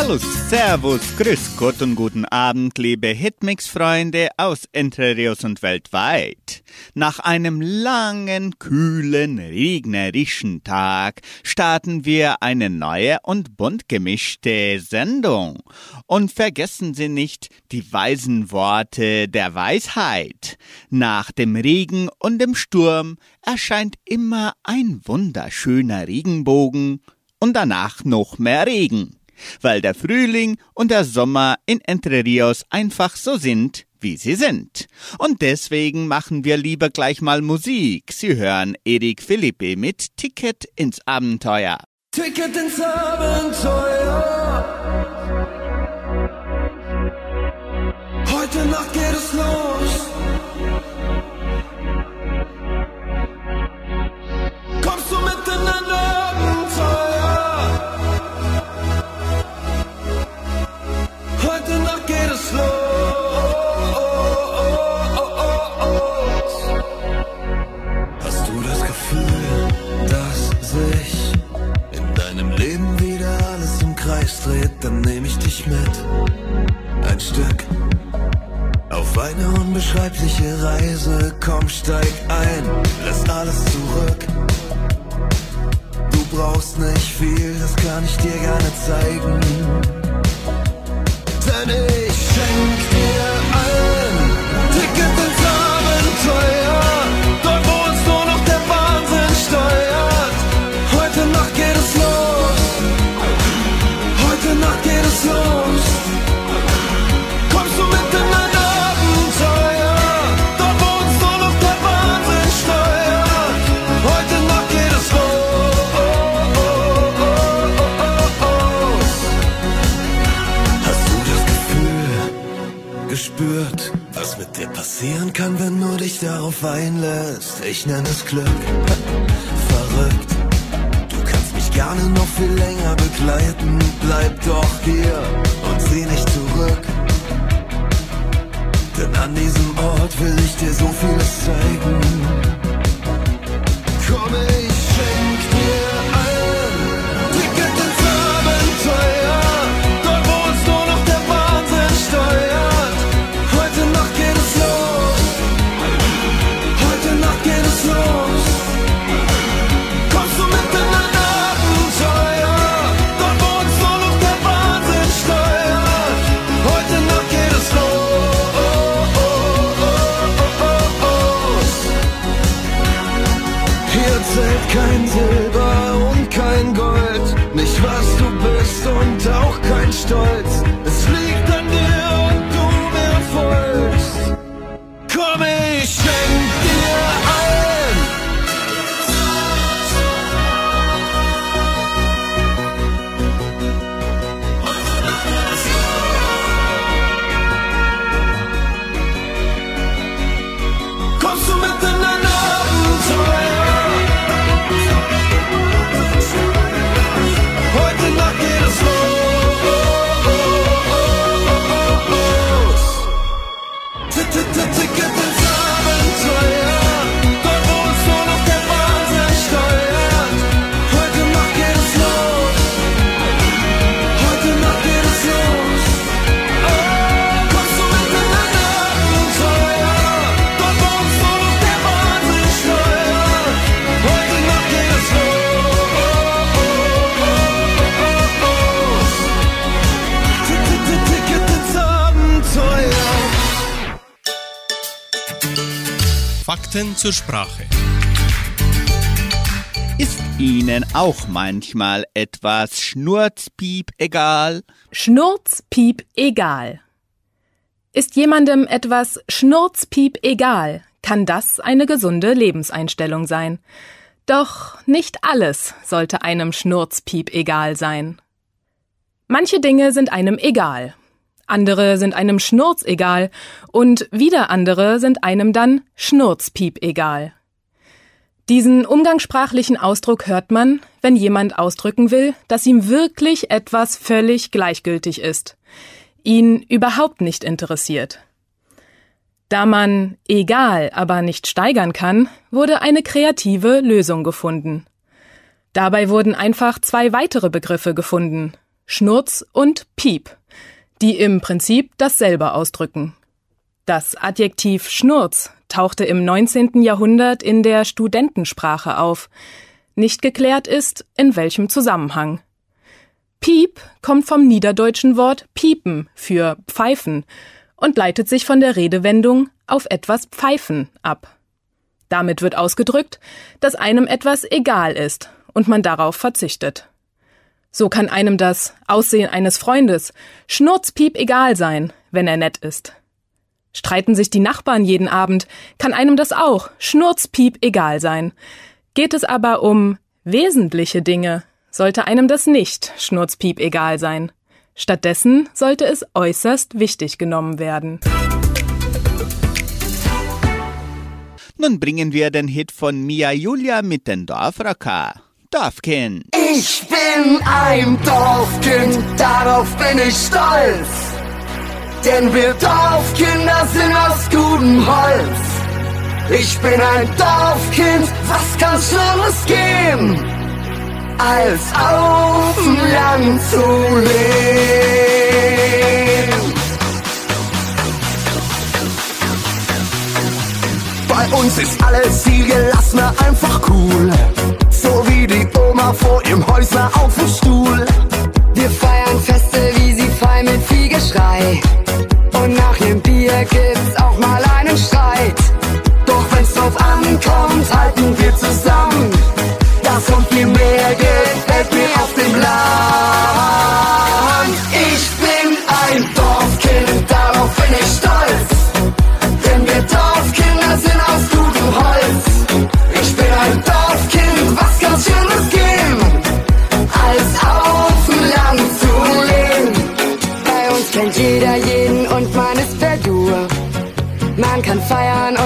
Hallo, Servus, Grüß Gott und guten Abend, liebe Hitmix-Freunde aus Entre und weltweit. Nach einem langen, kühlen, regnerischen Tag starten wir eine neue und bunt gemischte Sendung. Und vergessen Sie nicht die weisen Worte der Weisheit. Nach dem Regen und dem Sturm erscheint immer ein wunderschöner Regenbogen und danach noch mehr Regen weil der Frühling und der Sommer in Entre Rios einfach so sind, wie sie sind. Und deswegen machen wir lieber gleich mal Musik. Sie hören Erik Philippe mit Ticket ins Abenteuer. Ticket ins Abenteuer. Heute Nacht geht es los. Dreht? Dann nehme ich dich mit. Ein Stück auf eine unbeschreibliche Reise. Komm, steig ein, lass alles zurück. Du brauchst nicht viel, das kann ich dir gerne zeigen. Denn ich schenk dir darauf einlässt? Ich nenne es Glück. Verrückt. Du kannst mich gerne noch viel länger begleiten. Bleib doch hier und sieh nicht zurück. Denn an diesem Ort will ich dir so vieles zeigen. Fakten zur Sprache. Ist Ihnen auch manchmal etwas Schnurzpiep egal? Schnurzpiep egal. Ist jemandem etwas Schnurzpiep egal, kann das eine gesunde Lebenseinstellung sein. Doch nicht alles sollte einem Schnurzpiep egal sein. Manche Dinge sind einem egal, andere sind einem Schnurz egal und wieder andere sind einem dann Schnurzpiep egal. Diesen umgangssprachlichen Ausdruck hört man, wenn jemand ausdrücken will, dass ihm wirklich etwas völlig gleichgültig ist, ihn überhaupt nicht interessiert. Da man egal, aber nicht steigern kann, wurde eine kreative Lösung gefunden. Dabei wurden einfach zwei weitere Begriffe gefunden, Schnurz und Piep, die im Prinzip dasselbe ausdrücken. Das Adjektiv Schnurz tauchte im 19. Jahrhundert in der Studentensprache auf. Nicht geklärt ist, in welchem Zusammenhang. Piep kommt vom niederdeutschen Wort piepen für pfeifen und leitet sich von der Redewendung auf etwas pfeifen ab. Damit wird ausgedrückt, dass einem etwas egal ist und man darauf verzichtet. So kann einem das Aussehen eines Freundes schnurzpiep egal sein, wenn er nett ist. Streiten sich die Nachbarn jeden Abend, kann einem das auch schnurzpiep egal sein. Geht es aber um wesentliche Dinge, sollte einem das nicht schnurzpiep egal sein. Stattdessen sollte es äußerst wichtig genommen werden. Nun bringen wir den Hit von Mia Julia mit den Dorfrocker. Dorfkind. Ich bin ein Dorfkind, darauf bin ich stolz. Denn wir Dorfkinder sind aus gutem Holz. Ich bin ein Dorfkind, was kann Schlimmes geben, als auf dem Land zu leben. Bei uns ist alles viel gelassener, einfach cool. Wie die Oma vor ihrem Häusler auf dem Stuhl. Wir feiern Feste, wie sie fallen mit viel Geschrei. Und nach dem Bier gibt's auch mal einen Streit. Doch wenn's drauf ankommt, halten wir zusammen.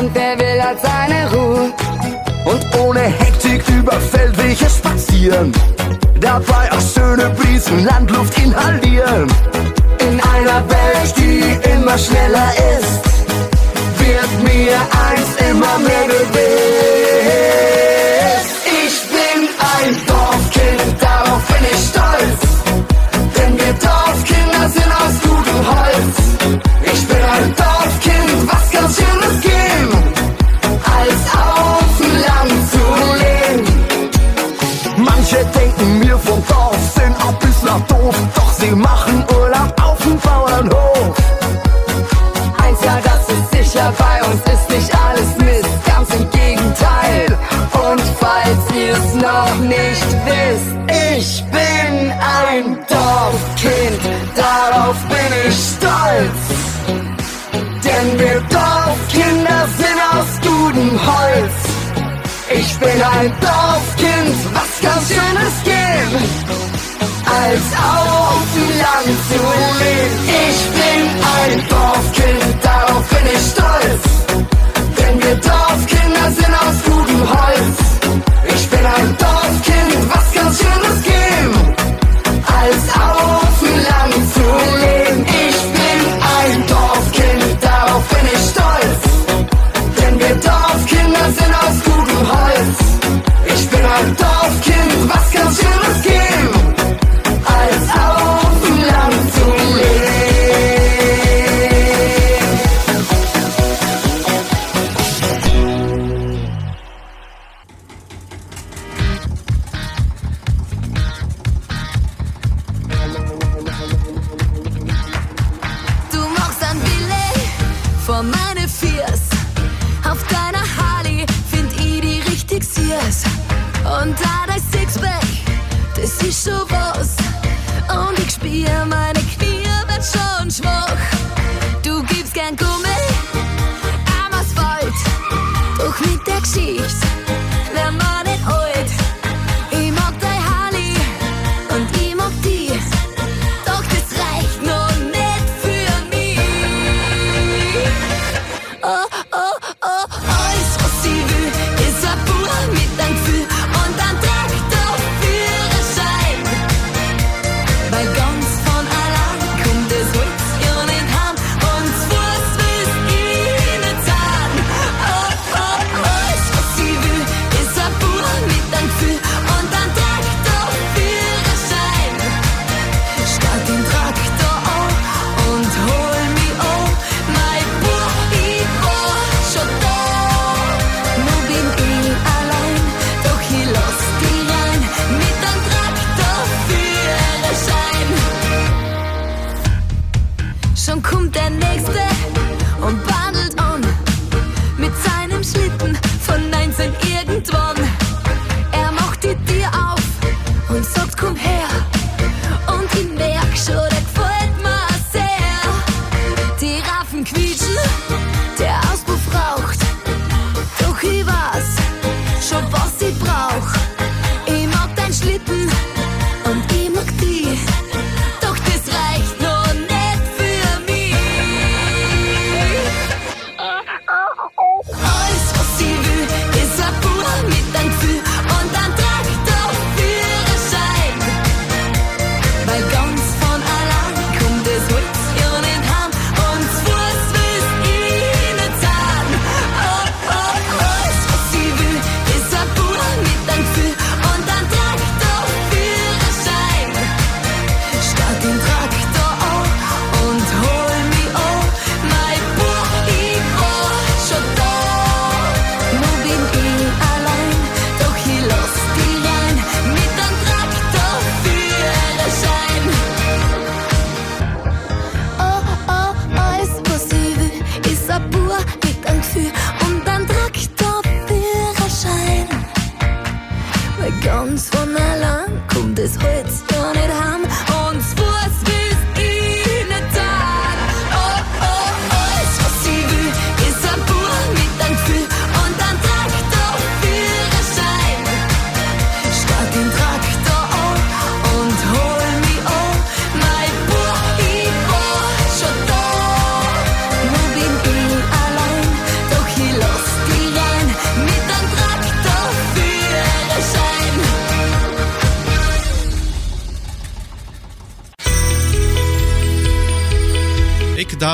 Und wer will hat seine Ruhe. und ohne Hektik über Feldwege spazieren. Dabei auch schöne Brisen, Landluft inhalieren. In einer Welt, die immer schneller ist, wird mir eins immer mehr gewiss. Bisschen doof, doch sie machen Urlaub auf dem Bauernhof. Eins ja, das ist sicher, bei uns ist nicht alles Mist, ganz im Gegenteil. Und falls ihr's noch nicht wisst, Ich bin ein Dorfkind, darauf bin ich stolz. Denn wir Dorfkinder sind aus gutem Holz. Ich bin ein Dorfkind, was kann Schönes geben, als auf dem Land zu leben. Ich bin ein Dorfkind, darauf bin ich stolz. Denn wir Dorfkinder sind aus gutem Holz. Ich bin ein Dorfkind, was kann Schönes geben,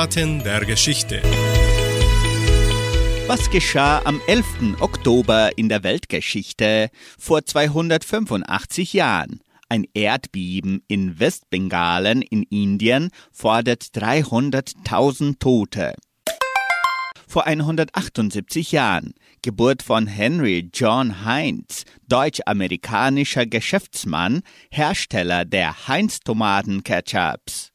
Zitaten der Geschichte. Was geschah am 11. Oktober in der Weltgeschichte vor 285 Jahren? Ein Erdbeben in Westbengalen in Indien fordert 300.000 Tote. Vor 178 Jahren Geburt von Henry John Heinz, deutsch-amerikanischer Geschäftsmann, Hersteller der Heinz-Tomaten-Ketchups.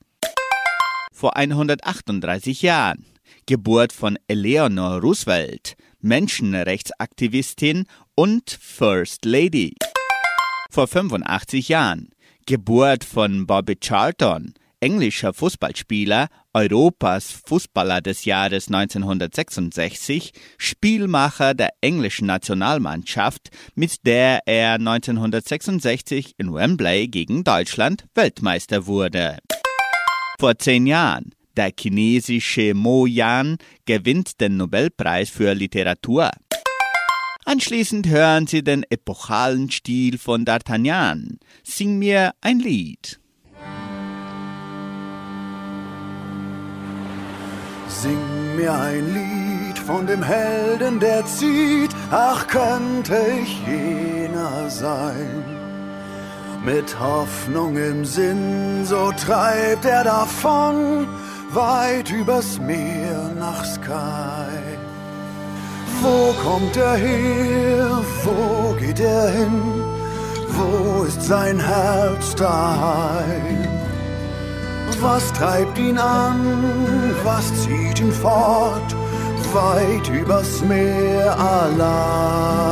Vor 138 Jahren Geburt von Eleanor Roosevelt, Menschenrechtsaktivistin und First Lady. Vor 85 Jahren Geburt von Bobby Charlton, englischer Fußballspieler, Europas Fußballer des Jahres 1966, Spielmacher der englischen Nationalmannschaft, mit der er 1966 in Wembley gegen Deutschland Weltmeister wurde. Vor zehn Jahren der chinesische Mo Yan gewinnt den Nobelpreis für Literatur. Anschließend hören Sie den epochalen Stil von D'Artagnan. Sing mir ein Lied. Sing mir ein Lied von dem Helden, der zieht, ach könnte ich jener sein. Mit Hoffnung im Sinn, so treibt er davon, weit übers Meer nach Sky. Wo kommt er her, wo geht er hin, wo ist sein Herz daheim? Was treibt ihn an, was zieht ihn fort, weit übers Meer allein?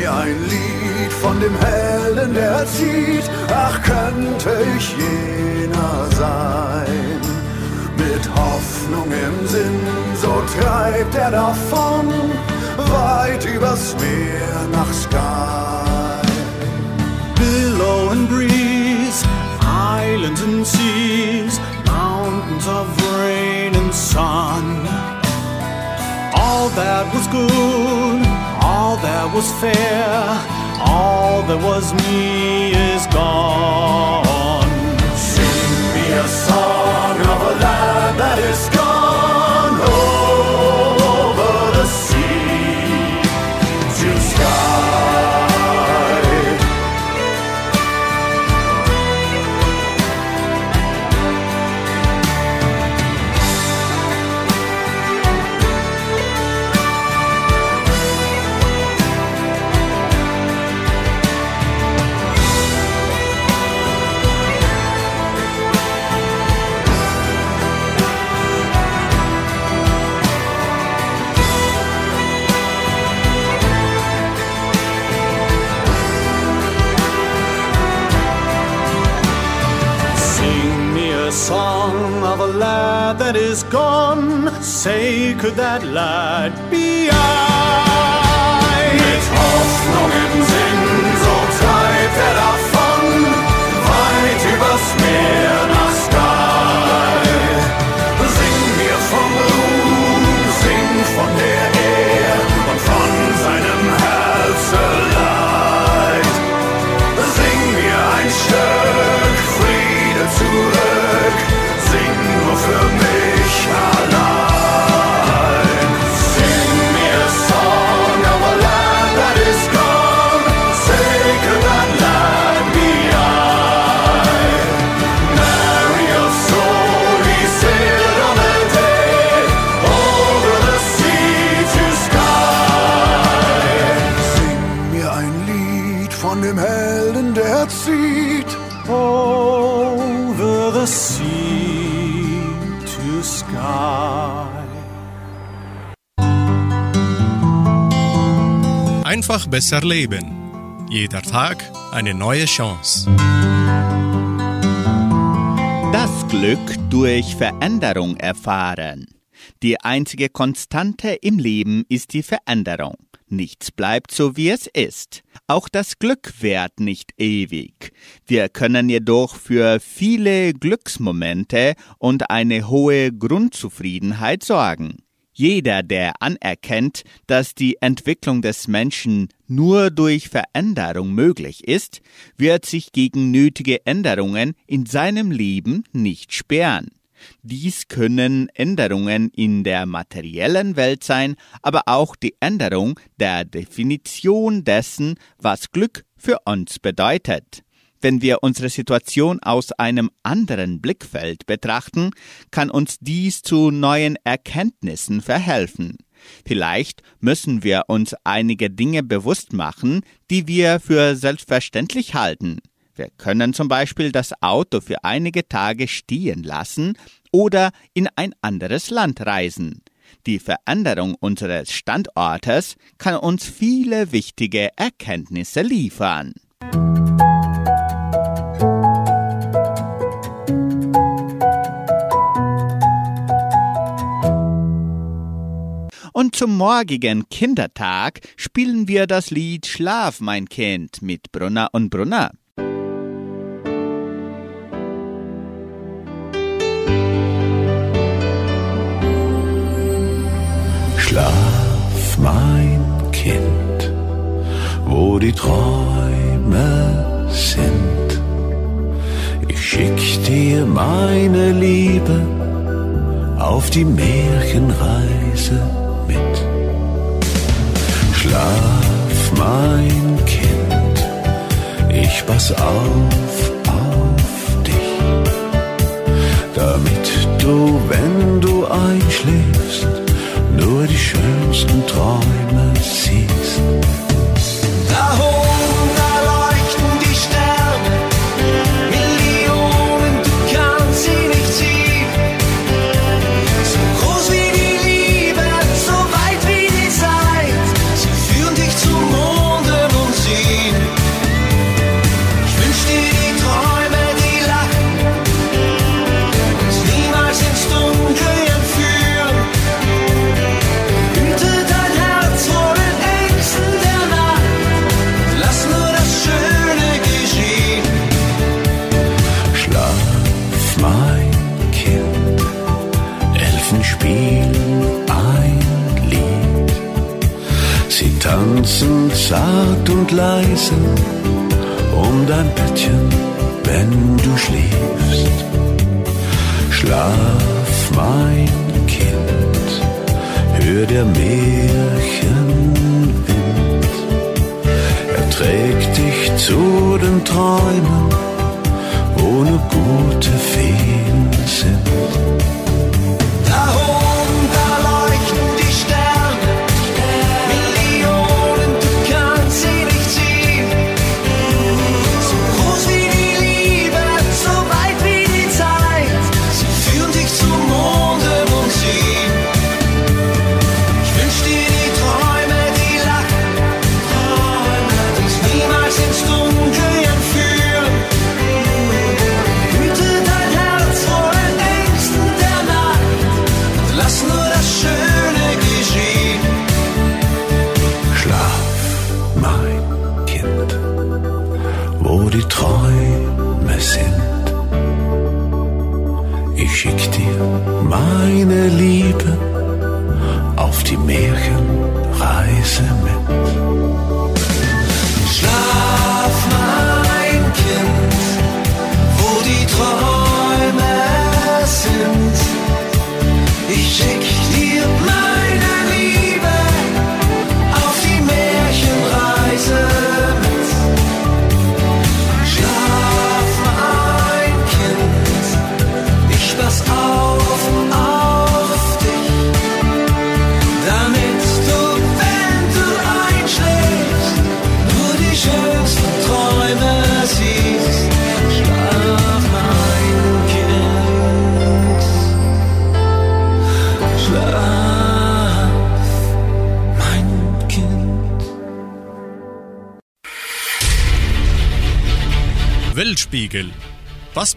Mir ein Lied von dem Helden, der zieht, ach könnte ich jener sein. Mit Hoffnung im Sinn, so treibt er davon, weit übers Meer nach Sky. Billow and breeze, islands and seas, mountains of rain and sun. All that was good, was fair, all that was me is gone. That lad Einfach besser leben. Jeder Tag eine neue Chance. Das Glück durch Veränderung erfahren. Die einzige Konstante im Leben ist die Veränderung. Nichts bleibt so, wie es ist. Auch das Glück währt nicht ewig. Wir können jedoch für viele Glücksmomente und eine hohe Grundzufriedenheit sorgen. Jeder, der anerkennt, dass die Entwicklung des Menschen nur durch Veränderung möglich ist, wird sich gegen nötige Änderungen in seinem Leben nicht sperren. Dies können Änderungen in der materiellen Welt sein, aber auch die Änderung der Definition dessen, was Glück für uns bedeutet. Wenn wir unsere Situation aus einem anderen Blickfeld betrachten, kann uns dies zu neuen Erkenntnissen verhelfen. Vielleicht müssen wir uns einige Dinge bewusst machen, die wir für selbstverständlich halten. Wir können zum Beispiel das Auto für einige Tage stehen lassen oder in ein anderes Land reisen. Die Veränderung unseres Standortes kann uns viele wichtige Erkenntnisse liefern. Und zum morgigen Kindertag spielen wir das Lied Schlaf, mein Kind mit Brunner und Brunner. Schlaf, mein Kind, wo die Träume sind. Ich schick dir meine Liebe auf die Märchenreise. Schlaf, mein Kind, ich pass auf, auf dich, damit du, wenn du einschläfst, nur die schönsten Träume siehst. Da oben, leise um dein Bettchen, wenn du schläfst. Schlaf, mein Kind hör der Märchenwind. Er trägt dich zu den Träumen,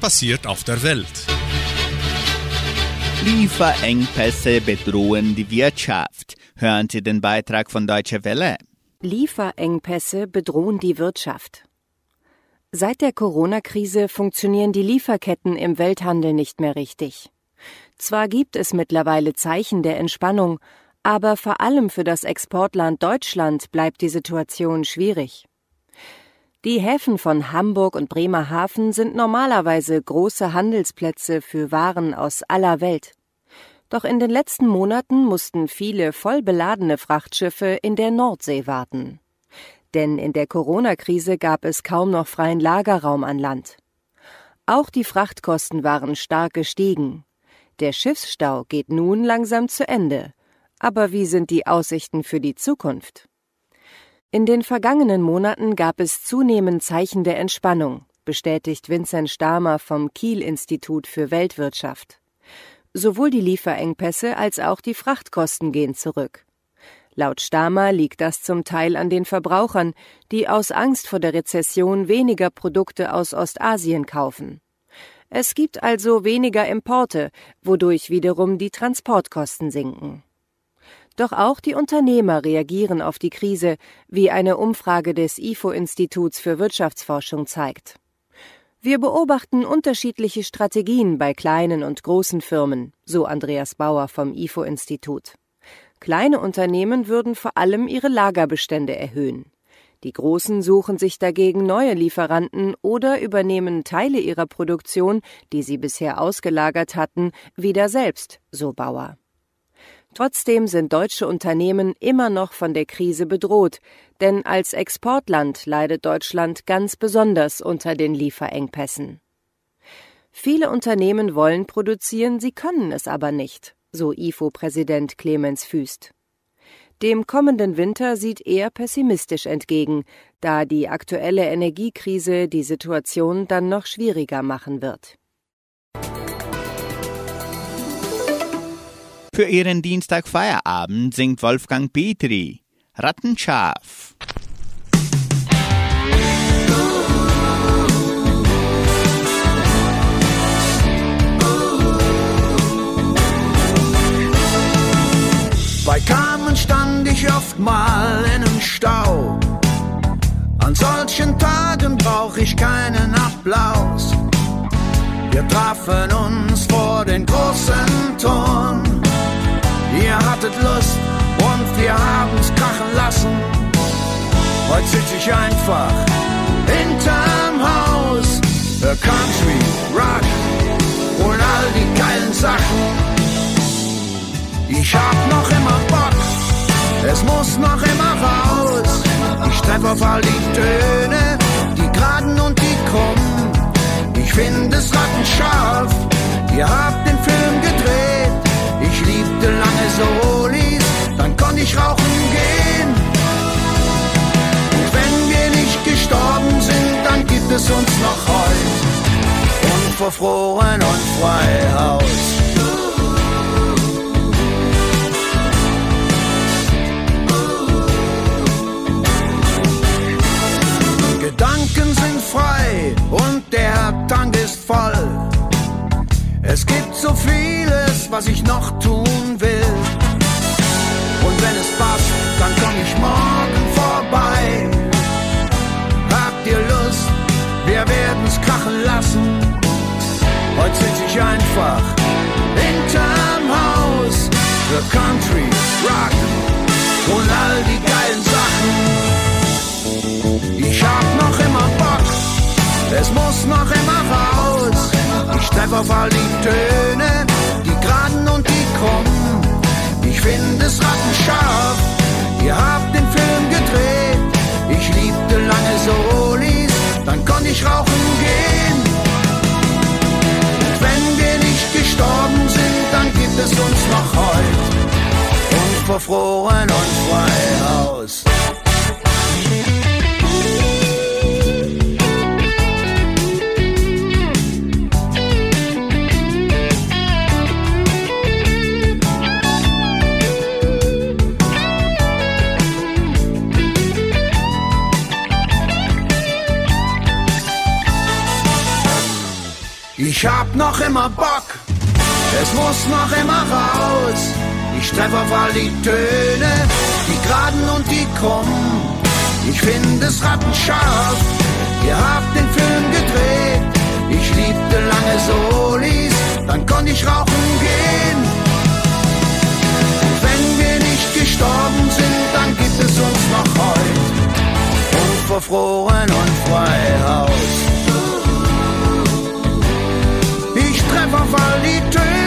passiert auf der Welt? Lieferengpässe bedrohen die Wirtschaft. Hören Sie den Beitrag von Deutsche Welle. Lieferengpässe bedrohen die Wirtschaft. Seit der Corona-Krise funktionieren die Lieferketten im Welthandel nicht mehr richtig. Zwar gibt es mittlerweile Zeichen der Entspannung, aber vor allem für das Exportland Deutschland bleibt die Situation schwierig. Die Häfen von Hamburg und Bremerhaven sind normalerweise große Handelsplätze für Waren aus aller Welt. Doch in den letzten Monaten mussten viele voll beladene Frachtschiffe in der Nordsee warten. Denn in der Corona-Krise gab es kaum noch freien Lagerraum an Land. Auch die Frachtkosten waren stark gestiegen. Der Schiffsstau geht nun langsam zu Ende. Aber wie sind die Aussichten für die Zukunft? In den vergangenen Monaten gab es zunehmend Zeichen der Entspannung, bestätigt Vincent Stamer vom Kiel-Institut für Weltwirtschaft. Sowohl die Lieferengpässe als auch die Frachtkosten gehen zurück. Laut Stamer liegt das zum Teil an den Verbrauchern, die aus Angst vor der Rezession weniger Produkte aus Ostasien kaufen. Es gibt also weniger Importe, wodurch wiederum die Transportkosten sinken. Doch auch die Unternehmer reagieren auf die Krise, wie eine Umfrage des IFO-Instituts für Wirtschaftsforschung zeigt. Wir beobachten unterschiedliche Strategien bei kleinen und großen Firmen, so Andreas Bauer vom IFO-Institut. Kleine Unternehmen würden vor allem ihre Lagerbestände erhöhen. Die Großen suchen sich dagegen neue Lieferanten oder übernehmen Teile ihrer Produktion, die sie bisher ausgelagert hatten, wieder selbst, so Bauer. Trotzdem sind deutsche Unternehmen immer noch von der Krise bedroht, denn als Exportland leidet Deutschland ganz besonders unter den Lieferengpässen. Viele Unternehmen wollen produzieren, sie können es aber nicht, so IFO-Präsident Clemens Füst. Dem kommenden Winter sieht er pessimistisch entgegen, da die aktuelle Energiekrise die Situation dann noch schwieriger machen wird. Für ihren Dienstagfeierabend singt Wolfgang Petri Rattenschaf. Bei Carmen stand ich oft mal in einem Stau. An solchen Tagen brauch ich keinen Applaus. Wir trafen uns vor den großen Toren. Ihr hattet Lust und wir haben's krachen lassen. Heute sitz ich einfach hinterm Haus. The Country Rock und all die geilen Sachen. Ich hab noch immer Bock, es muss noch immer raus. Ich treff auf all die Töne, die geraden und die krummen. Ich find es rattenscharf, ihr habt den Film gedreht. Ich rauchen gehen. Und wenn wir nicht gestorben sind, dann gibt es uns noch heute. Unverfroren und frei Haus. Gedanken sind frei und der Tank ist voll. Es gibt so vieles, was ich noch muss noch immer raus. Ich treff auf all die Töne, die geraden und die krummen. Ich find es rattenscharf, ihr habt den Film gedreht. Ich liebte lange Solis, dann konnt ich rauchen gehen. Und wenn wir nicht gestorben sind, dann gibt es uns noch heute. Unverfroren und frei Haus. Ich hab noch immer Bock, es muss noch immer raus. Ich treff auf all die Töne, die geraden und die krummen. Ich find es rattenscharf, ihr habt den Film gedreht. Ich liebte lange Solis, dann konnte ich rauchen gehen. Und wenn wir nicht gestorben sind, dann gibt es uns noch heute. Unverfroren und frei. Und 方法里推。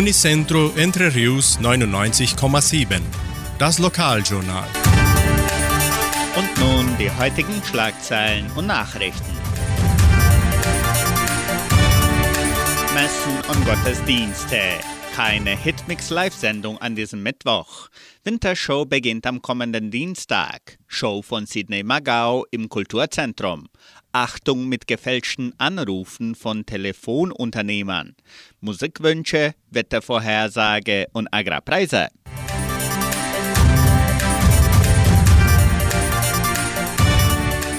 Unicentro Entre Rius 99,7. Das Lokaljournal. Und nun die heutigen Schlagzeilen und Nachrichten. Messen und Gottesdienste. Keine Hitmix Live-Sendung an diesem Mittwoch. Wintershow beginnt am kommenden Dienstag. Show von Sidney Magau im Kulturzentrum. Achtung mit gefälschten Anrufen von Telefonunternehmern. Musikwünsche, Wettervorhersage und Agrarpreise.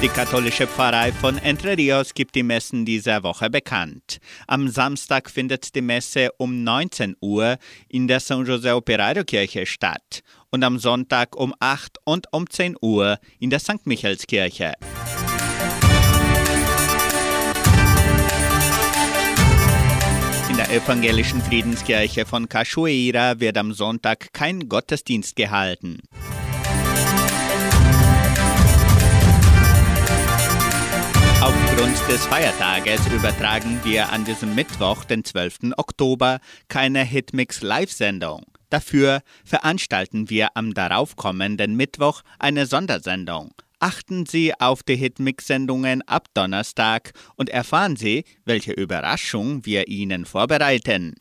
Die katholische Pfarrei von Entre Rios gibt die Messen dieser Woche bekannt. Am Samstag findet die Messe um 19 Uhr in der San José Operario Kirche statt und am Sonntag um 8 und um 10 Uhr in der St. Michaelskirche. In evangelischen Friedenskirche von Cachoeira wird am Sonntag kein Gottesdienst gehalten. Aufgrund des Feiertages übertragen wir an diesem Mittwoch, den 12. Oktober, keine Hitmix Live-Sendung. Dafür veranstalten wir am daraufkommenden Mittwoch eine Sondersendung. Achten Sie auf die Hitmix-Sendungen ab Donnerstag und erfahren Sie, welche Überraschung wir Ihnen vorbereiten.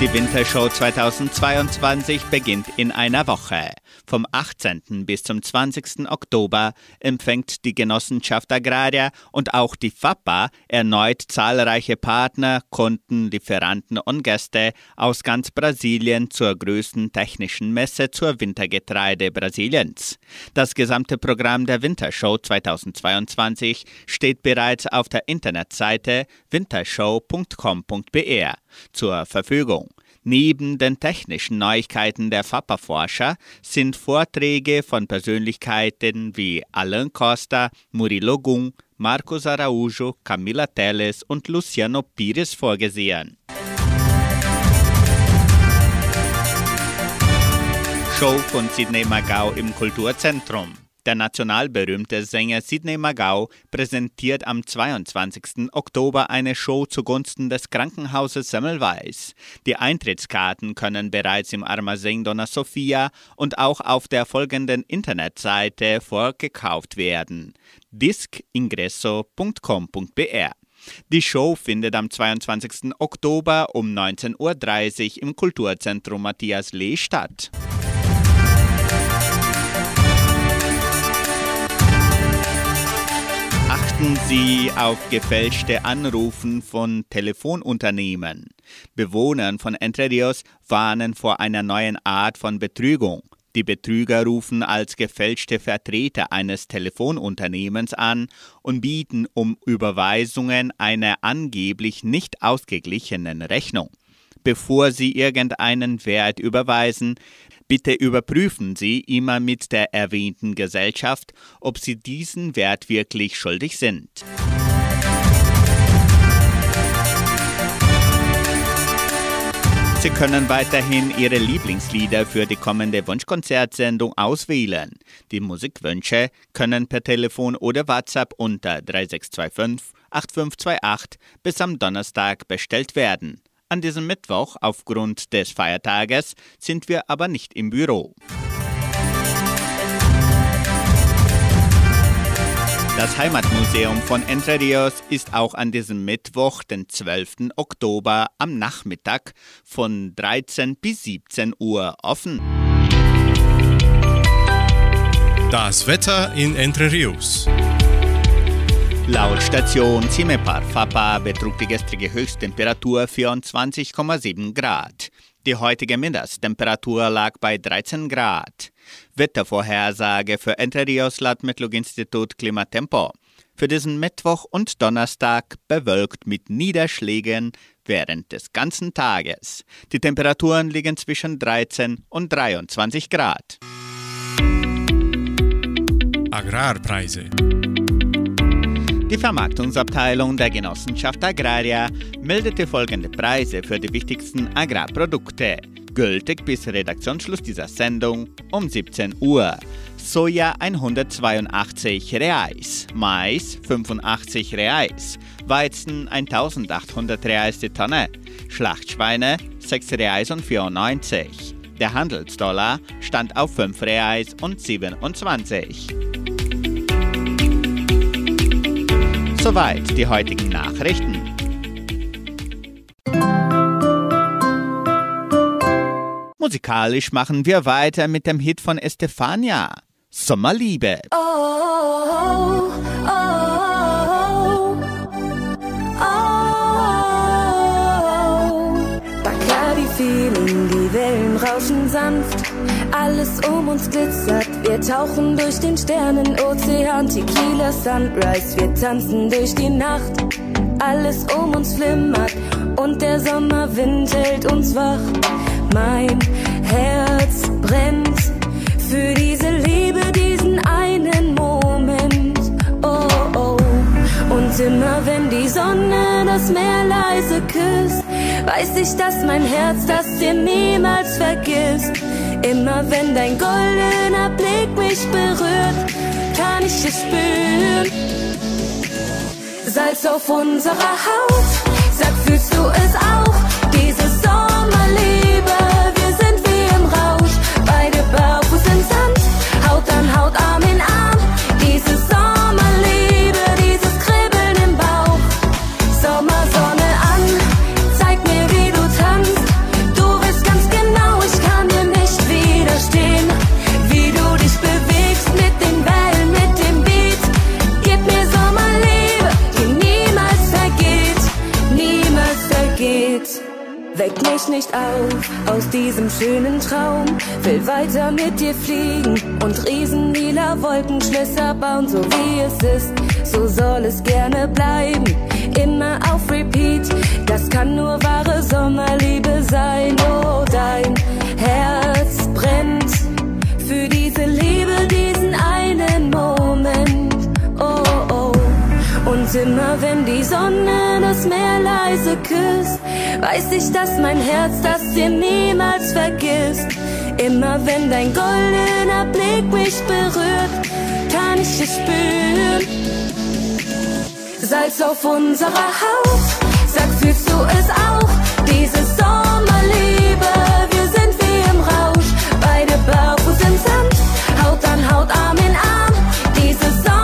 Die Wintershow 2022 beginnt in einer Woche. Vom 18. bis zum 20. Oktober empfängt die Genossenschaft Agraria und auch die FAPA erneut zahlreiche Partner, Kunden, Lieferanten und Gäste aus ganz Brasilien zur größten technischen Messe zur Wintergetreide Brasiliens. Das gesamte Programm der Wintershow 2022 steht bereits auf der Internetseite wintershow.com.br zur Verfügung. Neben den technischen Neuigkeiten der FAPA-Forscher sind Vorträge von Persönlichkeiten wie Alain Costa, Murilo Gung, Marcos Araújo, Camila Teles und Luciano Pires vorgesehen. Show von Sidney Magau im Kulturzentrum. Der nationalberühmte Sänger Sidney Magau präsentiert am 22. Oktober eine Show zugunsten des Krankenhauses Semmelweis. Die Eintrittskarten können bereits im Armazém Dona Sofia und auch auf der folgenden Internetseite vorgekauft werden: discingresso.com.br. Die Show findet am 22. Oktober um 19.30 Uhr im Kulturzentrum Matthias Lee statt. Achten Sie auf gefälschte Anrufen von Telefonunternehmen. Bewohner von Entre Rios warnen vor einer neuen Art von Betrügung. Die Betrüger rufen als gefälschte Vertreter eines Telefonunternehmens an und bieten um Überweisungen einer angeblich nicht ausgeglichenen Rechnung. Bevor Sie irgendeinen Wert überweisen, bitte überprüfen Sie immer mit der erwähnten Gesellschaft, ob Sie diesen Wert wirklich schuldig sind. Sie können weiterhin Ihre Lieblingslieder für die kommende Wunschkonzertsendung auswählen. Die Musikwünsche können per Telefon oder WhatsApp unter 3625 8528 bis am Donnerstag bestellt werden. An diesem Mittwoch aufgrund des Feiertages sind wir aber nicht im Büro. Das Heimatmuseum von Entre Rios ist auch an diesem Mittwoch, den 12. Oktober, am Nachmittag von 13 bis 17 Uhr offen. Das Wetter in Entre Rios. Laut Station Cimepar Fapa betrug die gestrige Höchsttemperatur 24,7 Grad. Die heutige Mindesttemperatur lag bei 13 Grad. Wettervorhersage für Entre Rios laut Metlog-Institut Klimatempo. Für diesen Mittwoch und Donnerstag bewölkt mit Niederschlägen während des ganzen Tages. Die Temperaturen liegen zwischen 13 und 23 Grad. Agrarpreise. Die Vermarktungsabteilung der Genossenschaft Agraria meldete folgende Preise für die wichtigsten Agrarprodukte. Gültig bis Redaktionsschluss dieser Sendung um 17 Uhr. Soja 182 Reais, Mais 85 Reais, Weizen 1800 Reais die Tonne, Schlachtschweine 6 Reais und 94. Der Handelsdollar stand auf 5 Reais und 27. Soweit die heutigen Nachrichten. Musikalisch machen wir weiter mit dem Hit von Estefania, Sommerliebe. Oh, oh, oh, oh, oh. Die Wellen rauschen sanft. Alles um uns glitzert, wir tauchen durch den Sternenozean, Tequila Sunrise, wir tanzen durch die Nacht. Alles um uns flimmert und der Sommerwind hält uns wach. Mein Herz brennt für diese Liebe, diesen einen Moment. Oh, oh. Und immer wenn die Sonne das Meer leise küsst, weiß ich, dass mein Herz das dir niemals vergisst. Immer wenn dein goldener Blick mich berührt, kann ich es spüren. Salz auf unserer Haut, sag, fühlst du es auch? Mich nicht auf aus diesem schönen Traum. Will weiter mit dir fliegen und riesenlila Wolkenschlösser bauen, so wie es ist. So soll es gerne bleiben, immer auf Repeat. Das kann nur wahre Sommerliebe sein. Oh, dein Herz brennt für diese Liebe, diesen Immer wenn die Sonne das Meer leise küsst, weiß ich, dass mein Herz das dir niemals vergisst. Immer wenn dein goldener Blick mich berührt, richtig spüren. Salz auf unserer Haut, sag, fühlst du es auch? Diese Sommerliebe, wir sind wie im Rausch. Beide barfuß im Sand, Haut an Haut, Arm in Arm. Diese Sommerliebe,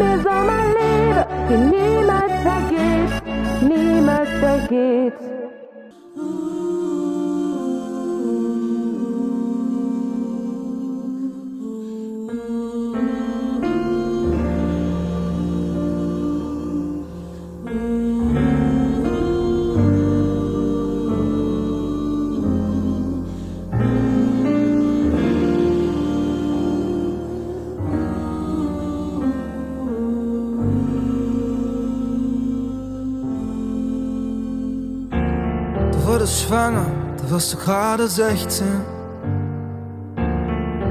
mir Sommerliebe, die niemals vergeht. Niemals vergeht. Du wurdest schwanger, da wirst du gerade 16.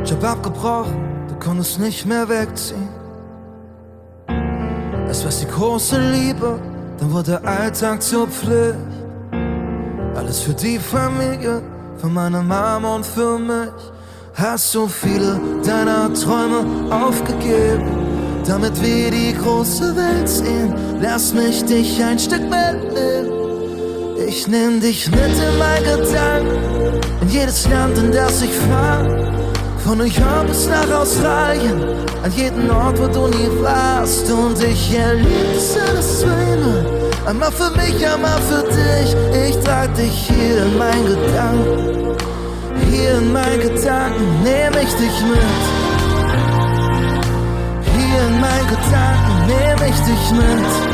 Job abgebrochen, du konntest nicht mehr wegziehen. Es war die große Liebe, dann wurde Alltag zur Pflicht. Alles für die Familie, für meine Mama und für mich. Hast so viele deiner Träume aufgegeben, damit wir die große Welt sehen. Lass mich dich ein Stück mitnehmen. Ich nehm dich mit in mein Gedanken, in jedes Land, in das ich fahr. Von New York bis nach Australien, an jeden Ort, wo du nie warst. Und ich erlebe es alles zweimal, einmal für mich, einmal für dich. Ich trag dich hier in mein Gedanken, hier in mein Gedanken nehm ich dich mit. Hier in mein Gedanken nehm ich dich mit.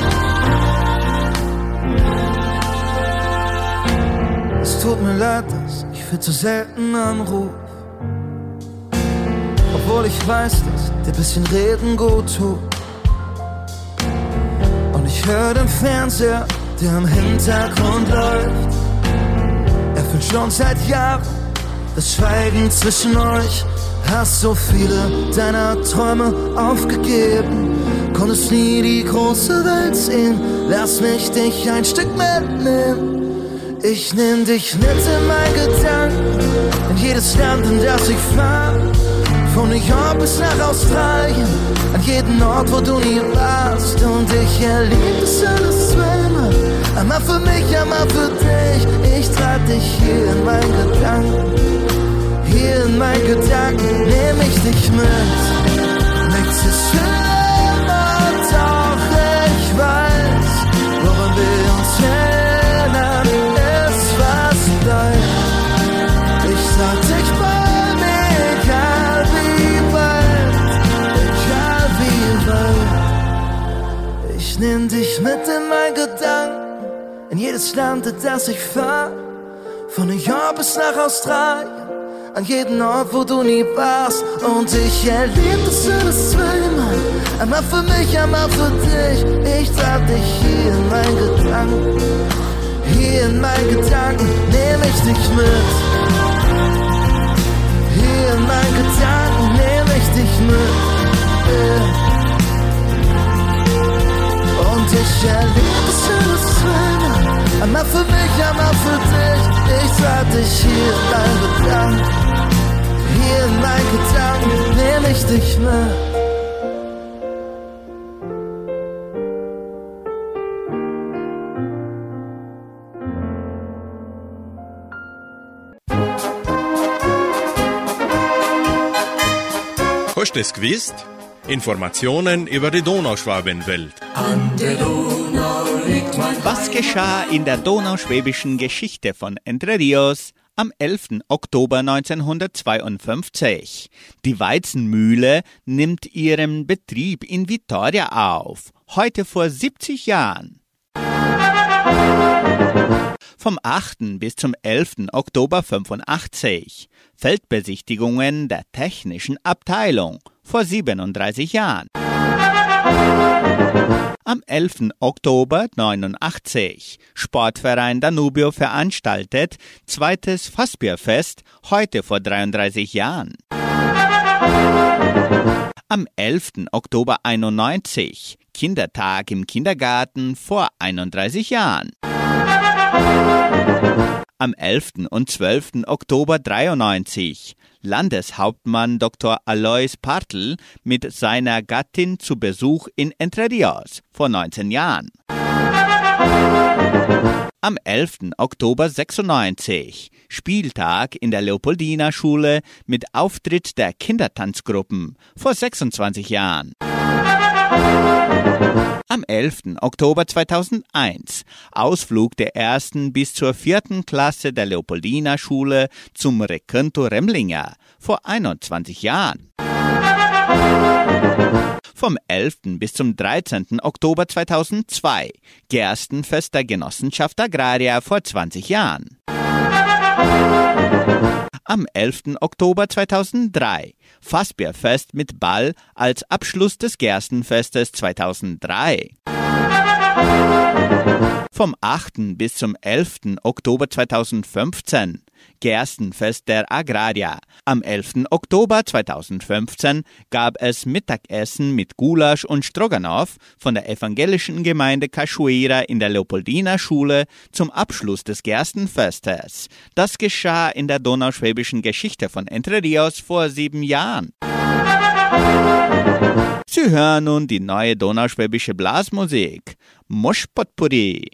Tut mir leid, dass ich viel zu selten anruf. Obwohl ich weiß, dass dir bisschen Reden gut tut. Und ich höre den Fernseher, der im Hintergrund läuft. Er fühlt schon seit Jahren das Schweigen zwischen euch. Hast so viele deiner Träume aufgegeben. Konntest nie die große Welt sehen. Lass mich dich ein Stück mitnehmen. Ich nehm dich mit in mein Gedanken, in jedes Land, in das ich fahr. Von New York bis nach Australien, an jeden Ort, wo du nie warst. Und ich erlebe das alles zweimal, einmal für mich, einmal für dich. Ich trag dich hier in mein Gedanken, hier in mein Gedanken nehm ich dich mit. Ich nehm dich mit in mein Gedanken, in jedes Land, in das ich fahr. Von New York bis nach Australien, an jeden Ort, wo du nie warst. Und ich erlebe das alles zweimal, einmal für mich, einmal für dich. Ich trag dich hier in mein Gedanken, hier in mein Gedanken nehm ich dich mit. Hier in mein Gedanken nehm ich dich mit. Yeah. Ich erlebe es alles zweimal. Einmal für mich, einmal für dich. Ich trag dich hier in mein Gedanken. Hier in mein Gedanken nehm ich dich mit. Hast du es gewusst? Informationen über die Donauschwabenwelt. Was geschah in der donauschwäbischen Geschichte von Entre Rios am 11. Oktober 1952? Die Weizenmühle nimmt ihren Betrieb in Vitoria auf, heute vor 70 Jahren. Vom 8. bis zum 11. Oktober 85 Feldbesichtigungen der technischen Abteilung vor 37 Jahren. Am 11. Oktober 89 Sportverein Danubio veranstaltet zweites Fassbierfest heute vor 33 Jahren. Am 11. Oktober 91 Kindertag im Kindergarten vor 31 Jahren. Am 11. und 12. Oktober 93 Landeshauptmann Dr. Alois Partl mit seiner Gattin zu Besuch in Entre Rios vor 19 Jahren. Am 11. Oktober 96 Spieltag in der Leopoldina Schule mit Auftritt der Kindertanzgruppen vor 26 Jahren. Am 11. Oktober 2001 Ausflug der ersten bis zur vierten Klasse der Leopoldina Schule zum Recanto Remlinger vor 21 Jahren. Vom 11. bis zum 13. Oktober 2002 Gerstenfest der Genossenschaft Agraria vor 20 Jahren. Am 11. Oktober 2003 Fassbierfest mit Ball als Abschluss des Gerstenfestes 2003. Vom 8. bis zum 11. Oktober 2015 Gerstenfest der Agraria. Am 11. Oktober 2015 gab es Mittagessen mit Gulasch und Stroganoff von der evangelischen Gemeinde Cachoeira in der Leopoldina Schule zum Abschluss des Gerstenfestes. Das geschah in der donauschwäbischen Geschichte von Entre Rios vor sieben Jahren. Sie hören nun die neue donauschwäbische Blasmusik. Mosch Potpourri.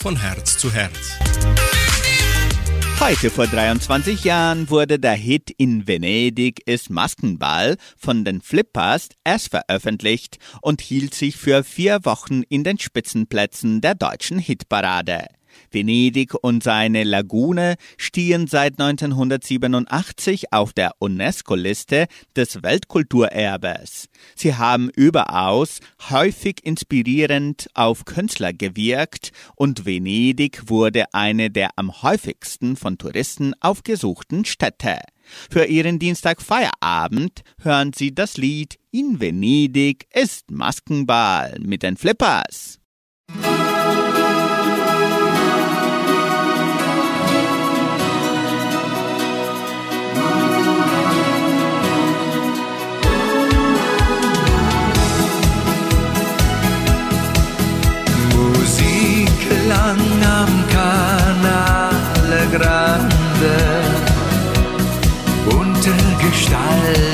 Von Herz zu Herz. Heute vor 23 Jahren wurde der Hit In Venedig ist Maskenball von den Flippers erst veröffentlicht und hielt sich für vier Wochen in den Spitzenplätzen der deutschen Hitparade. Venedig und seine Lagune stehen seit 1987 auf der UNESCO-Liste des Weltkulturerbes. Sie haben überaus häufig inspirierend auf Künstler gewirkt und Venedig wurde eine der am häufigsten von Touristen aufgesuchten Städte. Für Ihren Dienstag-Feierabend hören Sie das Lied In Venedig ist Maskenball mit den Flippers. Musik Gestalt.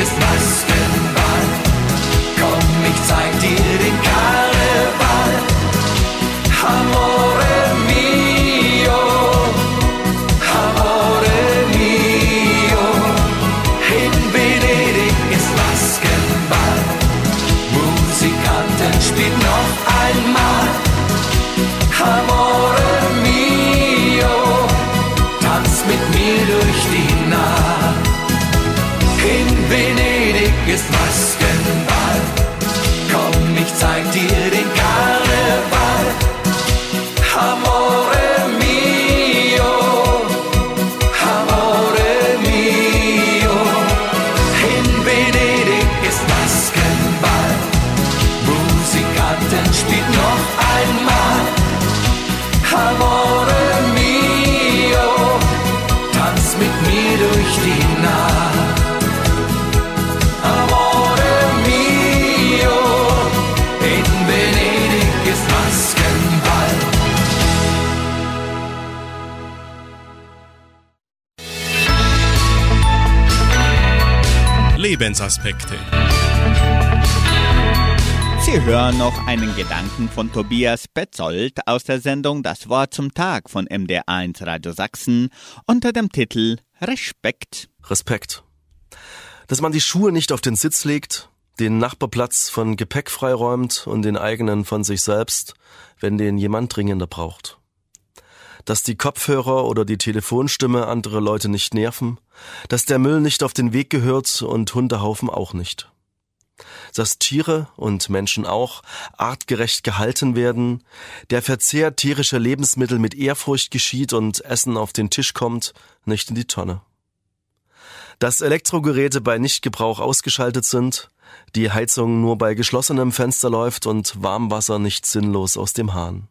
Venedig ist Lebensaspekte. Sie hören noch einen Gedanken von Tobias Petzold aus der Sendung Das Wort zum Tag von MDR1 Radio Sachsen unter dem Titel Respekt. Respekt. Dass man die Schuhe nicht auf den Sitz legt, den Nachbarplatz von Gepäck freiräumt und den eigenen von sich selbst, wenn den jemand dringender braucht. Dass die Kopfhörer oder die Telefonstimme andere Leute nicht nerven, dass der Müll nicht auf den Weg gehört und Hundehaufen auch nicht. Dass Tiere und Menschen auch artgerecht gehalten werden, der Verzehr tierischer Lebensmittel mit Ehrfurcht geschieht und Essen auf den Tisch kommt, nicht in die Tonne. Dass Elektrogeräte bei Nichtgebrauch ausgeschaltet sind, die Heizung nur bei geschlossenem Fenster läuft und Warmwasser nicht sinnlos aus dem Hahn.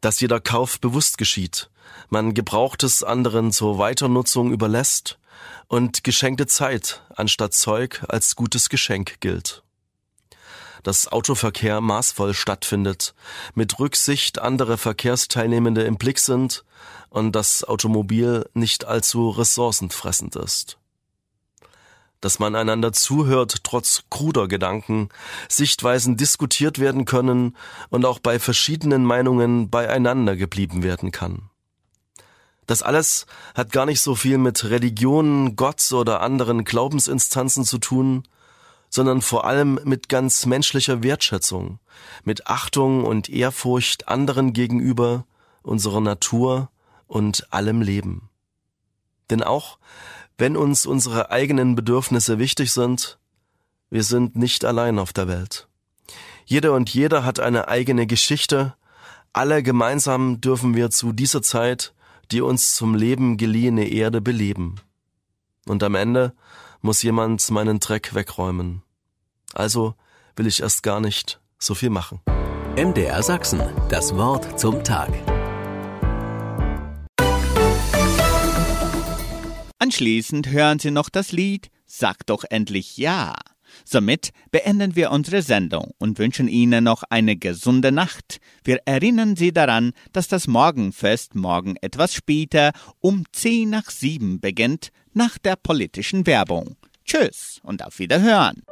Dass jeder Kauf bewusst geschieht, man Gebrauchtes anderen zur Weiternutzung überlässt und geschenkte Zeit anstatt Zeug als gutes Geschenk gilt. Dass Autoverkehr maßvoll stattfindet, mit Rücksicht andere Verkehrsteilnehmende im Blick sind und das Automobil nicht allzu ressourcenfressend ist dass man einander zuhört, trotz kruder Gedanken, Sichtweisen diskutiert werden können und auch bei verschiedenen Meinungen beieinander geblieben werden kann. Das alles hat gar nicht so viel mit Religionen, Gott oder anderen Glaubensinstanzen zu tun, sondern vor allem mit ganz menschlicher Wertschätzung, mit Achtung und Ehrfurcht anderen gegenüber, unserer Natur und allem Leben. Denn auch wenn uns unsere eigenen Bedürfnisse wichtig sind, wir sind nicht allein auf der Welt. Jeder und jeder hat eine eigene Geschichte, alle gemeinsam dürfen wir zu dieser Zeit die uns zum Leben geliehene Erde beleben. Und am Ende muss jemand meinen Dreck wegräumen. Also will ich erst gar nicht so viel machen. MDR Sachsen, das Wort zum Tag. Anschließend hören Sie noch das Lied Sag doch endlich Ja. Somit beenden wir unsere Sendung und wünschen Ihnen noch eine gesunde Nacht. Wir erinnern Sie daran, dass das Morgenfest morgen etwas später um 10 nach 7 beginnt, nach der politischen Werbung. Tschüss und auf Wiederhören.